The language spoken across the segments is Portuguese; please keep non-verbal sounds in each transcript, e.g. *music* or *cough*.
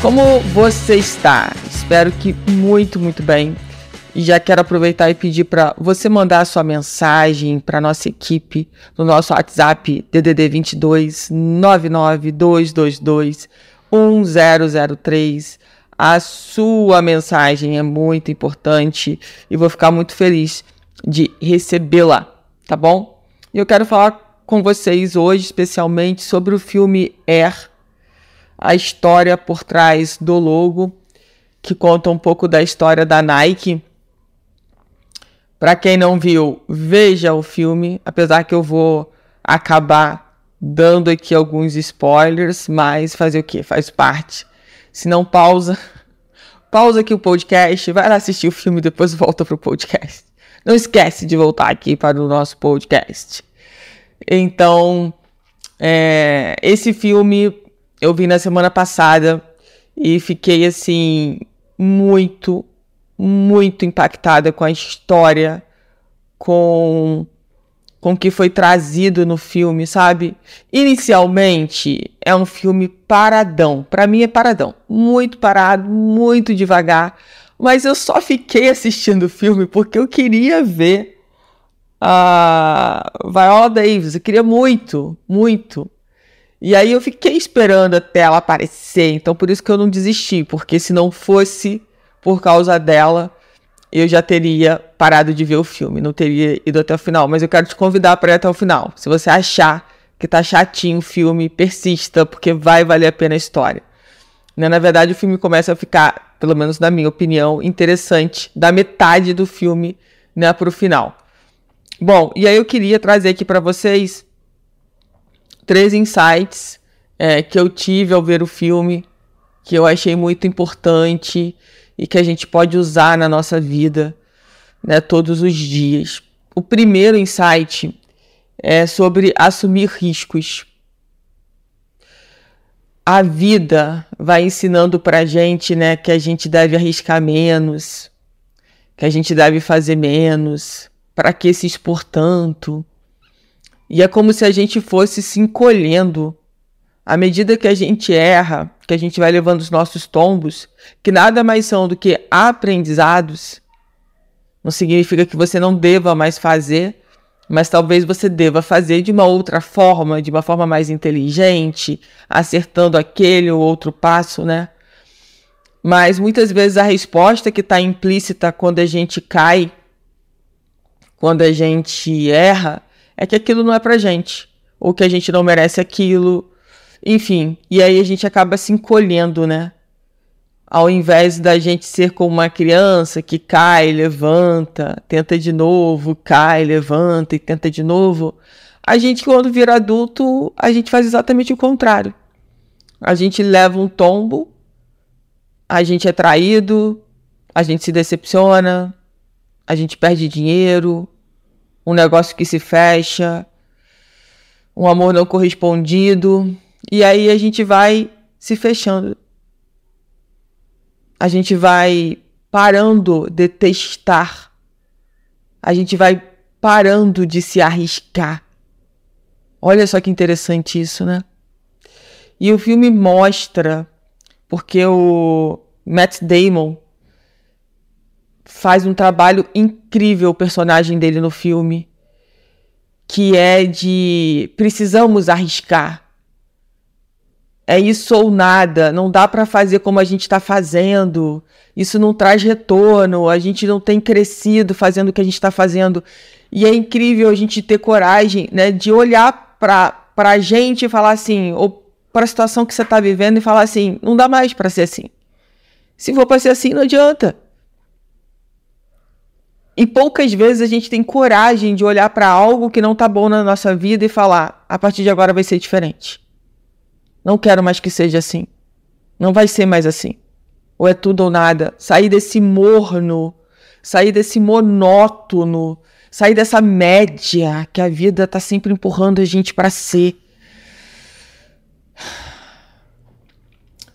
Como você está? Espero que muito, muito bem. E já quero aproveitar e pedir para você mandar a sua mensagem para nossa equipe no nosso WhatsApp DDD 22 99222 1003. A sua mensagem é muito importante e vou ficar muito feliz de recebê-la, tá bom? E eu quero falar com vocês hoje especialmente sobre o filme Air a história por trás do logo, que conta um pouco da história da Nike. Para quem não viu, veja o filme, apesar que eu vou acabar dando aqui alguns spoilers, mas fazer o que? Faz parte. Se não pausa, *laughs* pausa aqui o podcast, vai lá assistir o filme e depois volta pro podcast. Não esquece de voltar aqui para o nosso podcast. Então, é, esse filme eu vi na semana passada e fiquei assim muito, muito impactada com a história, com com o que foi trazido no filme, sabe? Inicialmente é um filme paradão, para mim é paradão, muito parado, muito devagar, mas eu só fiquei assistindo o filme porque eu queria ver a Viola Davis, eu queria muito, muito e aí eu fiquei esperando até ela aparecer, então por isso que eu não desisti, porque se não fosse por causa dela, eu já teria parado de ver o filme, não teria ido até o final. Mas eu quero te convidar para ir até o final. Se você achar que tá chatinho o filme, persista, porque vai valer a pena a história. Né? Na verdade, o filme começa a ficar, pelo menos na minha opinião, interessante da metade do filme né, para o final. Bom, e aí eu queria trazer aqui para vocês três insights é, que eu tive ao ver o filme, que eu achei muito importante e que a gente pode usar na nossa vida né, todos os dias. O primeiro insight é sobre assumir riscos. A vida vai ensinando para a gente né, que a gente deve arriscar menos, que a gente deve fazer menos, para que se expor tanto. E é como se a gente fosse se encolhendo. À medida que a gente erra, que a gente vai levando os nossos tombos, que nada mais são do que aprendizados, não significa que você não deva mais fazer, mas talvez você deva fazer de uma outra forma, de uma forma mais inteligente, acertando aquele ou outro passo, né? Mas muitas vezes a resposta que está implícita quando a gente cai, quando a gente erra, é que aquilo não é pra gente, ou que a gente não merece aquilo, enfim. E aí a gente acaba se encolhendo, né? Ao invés da gente ser como uma criança que cai, levanta, tenta de novo, cai, levanta e tenta de novo, a gente, quando vira adulto, a gente faz exatamente o contrário. A gente leva um tombo, a gente é traído, a gente se decepciona, a gente perde dinheiro, um negócio que se fecha, um amor não correspondido, e aí a gente vai se fechando. A gente vai parando de testar. A gente vai parando de se arriscar. Olha só que interessante isso, né? E o filme mostra, porque o Matt Damon faz um trabalho incrível o personagem dele no filme, que é de precisamos arriscar. É isso ou nada, não dá para fazer como a gente está fazendo. Isso não traz retorno, a gente não tem crescido fazendo o que a gente está fazendo. E é incrível a gente ter coragem né, de olhar para a gente e falar assim, ou para a situação que você está vivendo e falar assim: não dá mais para ser assim. Se for para ser assim, não adianta. E poucas vezes a gente tem coragem de olhar para algo que não tá bom na nossa vida e falar: a partir de agora vai ser diferente. Não quero mais que seja assim. Não vai ser mais assim. Ou é tudo ou nada. Sair desse morno, sair desse monótono, sair dessa média que a vida está sempre empurrando a gente para ser.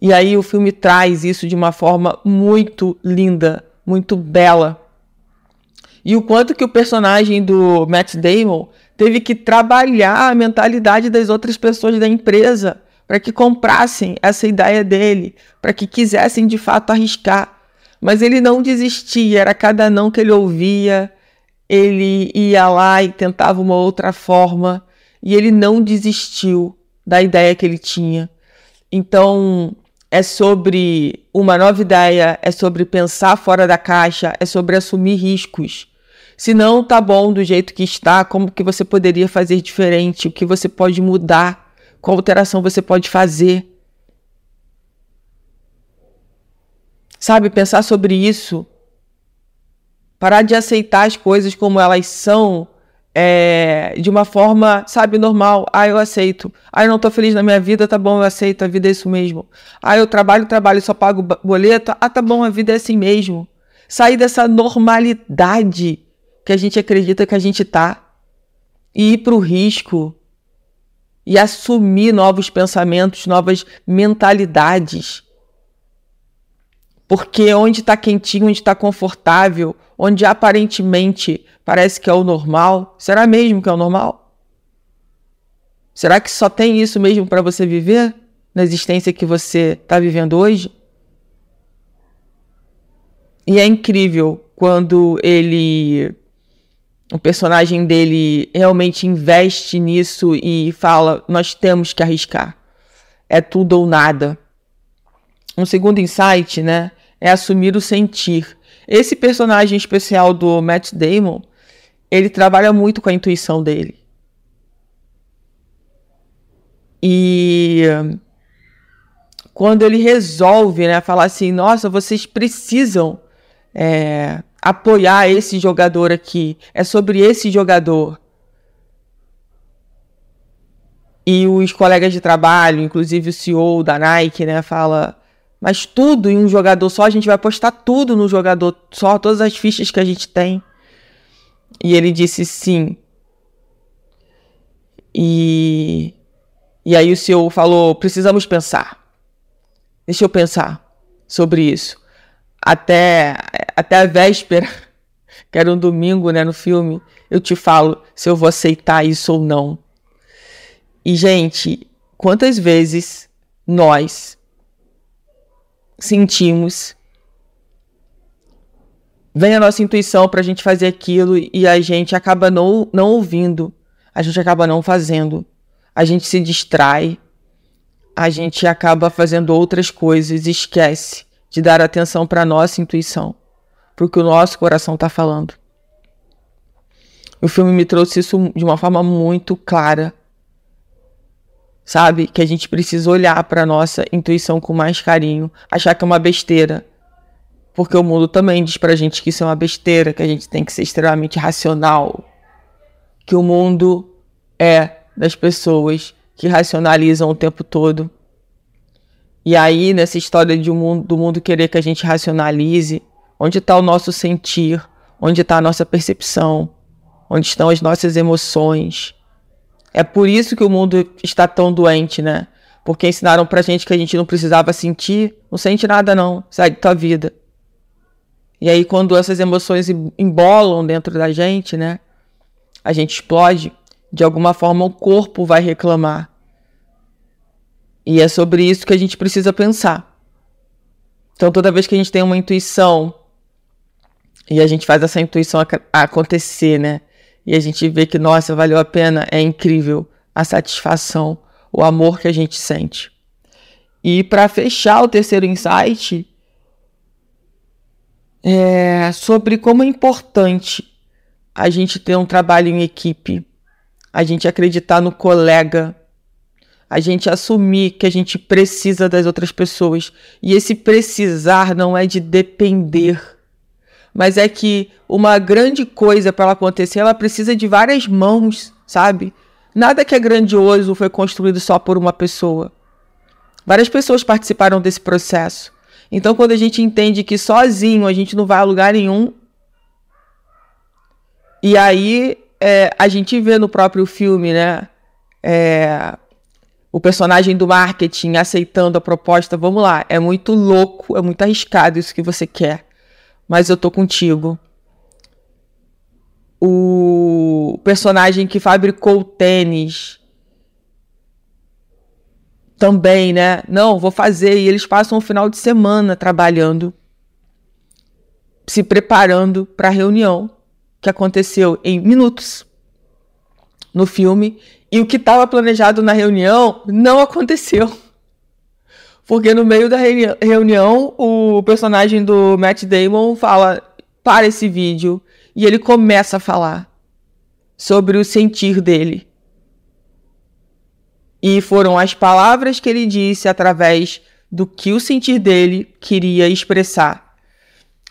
E aí o filme traz isso de uma forma muito linda, muito bela. E o quanto que o personagem do Matt Damon teve que trabalhar a mentalidade das outras pessoas da empresa para que comprassem essa ideia dele, para que quisessem de fato arriscar. Mas ele não desistia, era cada não que ele ouvia, ele ia lá e tentava uma outra forma, e ele não desistiu da ideia que ele tinha. Então, é sobre uma nova ideia, é sobre pensar fora da caixa, é sobre assumir riscos. Se não tá bom do jeito que está, como que você poderia fazer diferente? O que você pode mudar? Qual alteração você pode fazer? Sabe, pensar sobre isso. Parar de aceitar as coisas como elas são é, de uma forma, sabe, normal. Ah, eu aceito. Ah, eu não tô feliz na minha vida, tá bom, eu aceito. A vida é isso mesmo. Ah, eu trabalho, trabalho, só pago boleto. Ah, tá bom, a vida é assim mesmo. Sair dessa normalidade que a gente acredita que a gente tá e ir pro risco e assumir novos pensamentos, novas mentalidades. Porque onde está quentinho, onde está confortável, onde aparentemente parece que é o normal, será mesmo que é o normal? Será que só tem isso mesmo para você viver na existência que você está vivendo hoje? E é incrível quando ele o personagem dele realmente investe nisso e fala: nós temos que arriscar. É tudo ou nada. Um segundo insight, né, é assumir o sentir. Esse personagem especial do Matt Damon, ele trabalha muito com a intuição dele. E quando ele resolve, né, falar assim, nossa, vocês precisam é, apoiar esse jogador aqui, é sobre esse jogador. E os colegas de trabalho, inclusive o CEO da Nike, né, fala: "Mas tudo em um jogador só, a gente vai apostar tudo no jogador só, todas as fichas que a gente tem". E ele disse sim. E e aí o CEO falou: "Precisamos pensar. Deixa eu pensar sobre isso" até, até a véspera, que era um domingo, né, no filme, eu te falo se eu vou aceitar isso ou não. E, gente, quantas vezes nós sentimos, vem a nossa intuição para a gente fazer aquilo e a gente acaba não, não ouvindo, a gente acaba não fazendo, a gente se distrai, a gente acaba fazendo outras coisas esquece de dar atenção para nossa intuição, porque o nosso coração está falando. O filme me trouxe isso de uma forma muito clara. Sabe? Que a gente precisa olhar para nossa intuição com mais carinho, achar que é uma besteira. Porque o mundo também diz pra gente que isso é uma besteira, que a gente tem que ser extremamente racional. Que o mundo é das pessoas que racionalizam o tempo todo e aí, nessa história de um mundo, do mundo querer que a gente racionalize, onde está o nosso sentir, onde está a nossa percepção, onde estão as nossas emoções. É por isso que o mundo está tão doente, né? Porque ensinaram pra gente que a gente não precisava sentir, não sente nada não, segue tua vida. E aí quando essas emoções embolam dentro da gente, né? A gente explode, de alguma forma o corpo vai reclamar. E é sobre isso que a gente precisa pensar. Então, toda vez que a gente tem uma intuição e a gente faz essa intuição acontecer, né? E a gente vê que, nossa, valeu a pena, é incrível a satisfação, o amor que a gente sente. E para fechar o terceiro insight, é sobre como é importante a gente ter um trabalho em equipe, a gente acreditar no colega, a gente assumir que a gente precisa das outras pessoas. E esse precisar não é de depender, mas é que uma grande coisa para ela acontecer, ela precisa de várias mãos, sabe? Nada que é grandioso foi construído só por uma pessoa. Várias pessoas participaram desse processo. Então, quando a gente entende que sozinho a gente não vai a lugar nenhum, e aí é, a gente vê no próprio filme, né? É, o personagem do marketing aceitando a proposta, vamos lá, é muito louco, é muito arriscado isso que você quer, mas eu tô contigo. O personagem que fabricou o tênis também, né? Não, vou fazer. E eles passam o final de semana trabalhando, se preparando para a reunião que aconteceu em minutos no filme. E o que estava planejado na reunião não *laughs* aconteceu. Porque no meio da reunião, o personagem do Matt Damon fala: para esse vídeo. E ele começa a falar sobre o sentir dele. E foram as palavras que ele disse através do que o sentir dele queria expressar,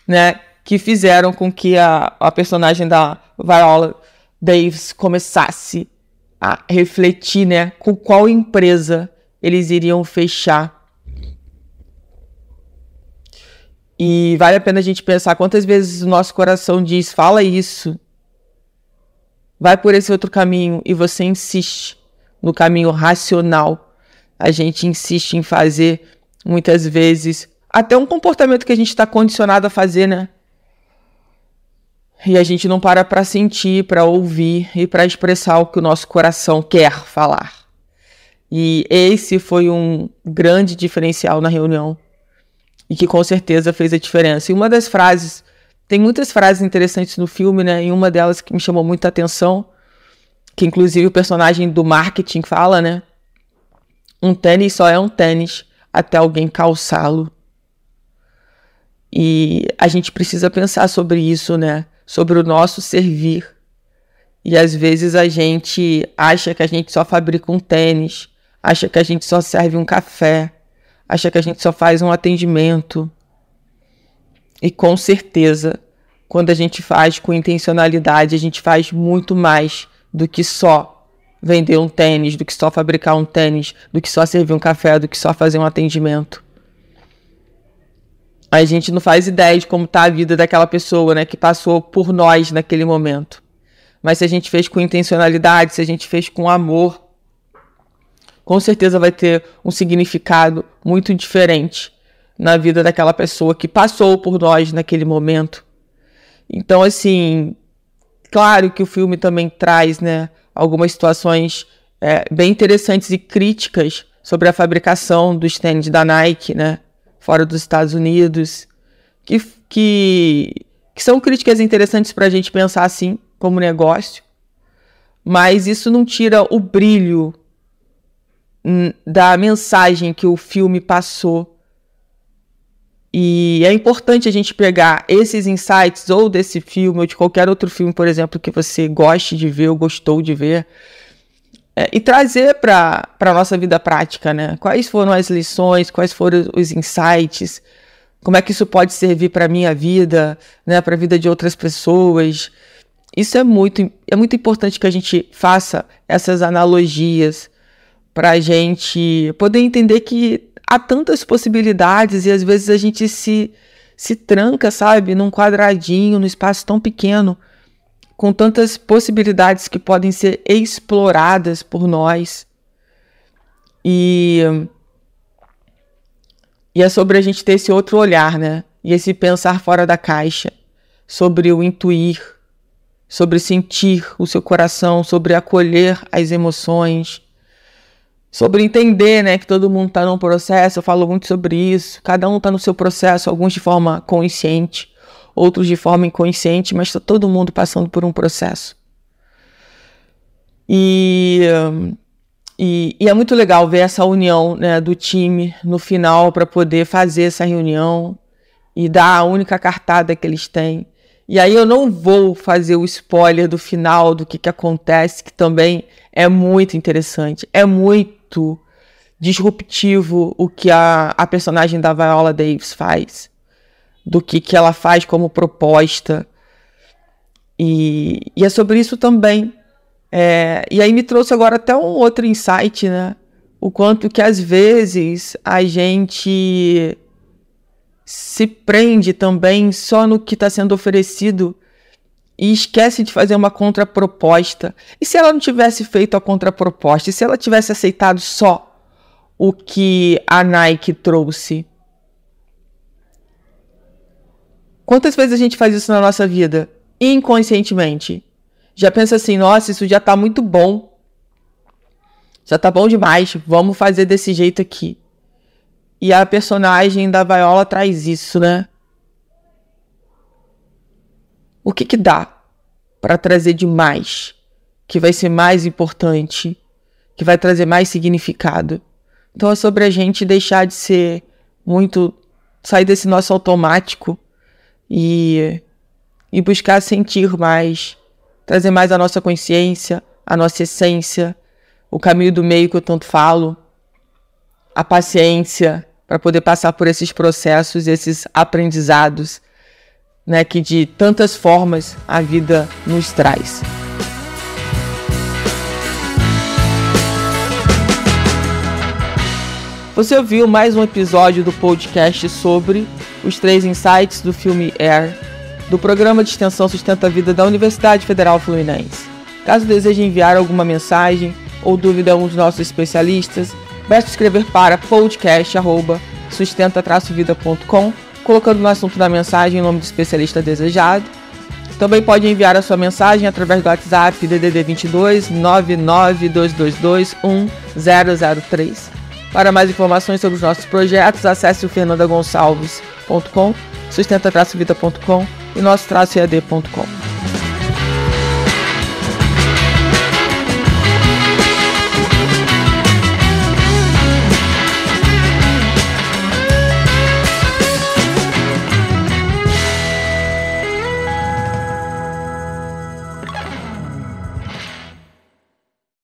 né? Que fizeram com que a, a personagem da Viola Davis começasse a refletir, né? Com qual empresa eles iriam fechar. E vale a pena a gente pensar quantas vezes o nosso coração diz: fala isso, vai por esse outro caminho, e você insiste no caminho racional. A gente insiste em fazer muitas vezes até um comportamento que a gente está condicionado a fazer, né? E a gente não para para sentir, para ouvir e para expressar o que o nosso coração quer falar. E esse foi um grande diferencial na reunião e que com certeza fez a diferença. E uma das frases, tem muitas frases interessantes no filme, né? E uma delas que me chamou muita atenção que inclusive o personagem do marketing fala, né? Um tênis só é um tênis até alguém calçá-lo. E a gente precisa pensar sobre isso, né? Sobre o nosso servir. E às vezes a gente acha que a gente só fabrica um tênis, acha que a gente só serve um café, acha que a gente só faz um atendimento. E com certeza, quando a gente faz com intencionalidade, a gente faz muito mais do que só vender um tênis, do que só fabricar um tênis, do que só servir um café, do que só fazer um atendimento. A gente não faz ideia de como está a vida daquela pessoa, né, que passou por nós naquele momento. Mas se a gente fez com intencionalidade, se a gente fez com amor, com certeza vai ter um significado muito diferente na vida daquela pessoa que passou por nós naquele momento. Então, assim, Claro que o filme também traz né, algumas situações é, bem interessantes e críticas sobre a fabricação dos tênis da Nike, né, fora dos Estados Unidos, que, que, que são críticas interessantes para a gente pensar assim, como negócio, mas isso não tira o brilho da mensagem que o filme passou e é importante a gente pegar esses insights, ou desse filme, ou de qualquer outro filme, por exemplo, que você goste de ver ou gostou de ver, é, e trazer para a nossa vida prática, né? Quais foram as lições, quais foram os insights, como é que isso pode servir para a minha vida, né? para a vida de outras pessoas. Isso é muito, é muito importante que a gente faça essas analogias para a gente poder entender que há tantas possibilidades e às vezes a gente se, se tranca, sabe, num quadradinho, num espaço tão pequeno, com tantas possibilidades que podem ser exploradas por nós. E, e é sobre a gente ter esse outro olhar, né? E esse pensar fora da caixa, sobre o intuir, sobre sentir o seu coração, sobre acolher as emoções sobre entender, né, que todo mundo está num processo, eu falo muito sobre isso. Cada um está no seu processo, alguns de forma consciente, outros de forma inconsciente, mas está todo mundo passando por um processo. E, e, e, é muito legal ver essa união né, do time no final para poder fazer essa reunião e dar a única cartada que eles têm. E aí eu não vou fazer o spoiler do final, do que, que acontece, que também é muito interessante. É muito muito disruptivo o que a, a personagem da Viola Davis faz, do que, que ela faz como proposta. E, e é sobre isso também. É, e aí me trouxe agora até um outro insight, né? o quanto que às vezes a gente se prende também só no que está sendo oferecido e esquece de fazer uma contraproposta. E se ela não tivesse feito a contraproposta? E se ela tivesse aceitado só o que a Nike trouxe? Quantas vezes a gente faz isso na nossa vida? Inconscientemente. Já pensa assim, nossa, isso já tá muito bom. Já tá bom demais, vamos fazer desse jeito aqui. E a personagem da Viola traz isso, né? O que que dá para trazer de mais? Que vai ser mais importante? Que vai trazer mais significado? Então é sobre a gente deixar de ser muito. sair desse nosso automático e, e buscar sentir mais, trazer mais a nossa consciência, a nossa essência, o caminho do meio que eu tanto falo, a paciência, para poder passar por esses processos, esses aprendizados, né, que de tantas formas a vida nos traz. Você ouviu mais um episódio do podcast sobre os três insights do filme Air, do programa de extensão Sustenta a Vida da Universidade Federal Fluminense. Caso deseje enviar alguma mensagem ou dúvida a um dos nossos especialistas, Basta escrever para podcast@sustenta-vida.com, colocando no assunto da mensagem o nome do especialista desejado. Também pode enviar a sua mensagem através do WhatsApp DDD 22 99222 1003. Para mais informações sobre os nossos projetos, acesse o fernandagonçalves.com, sustenta-vida.com e nosso-ead.com.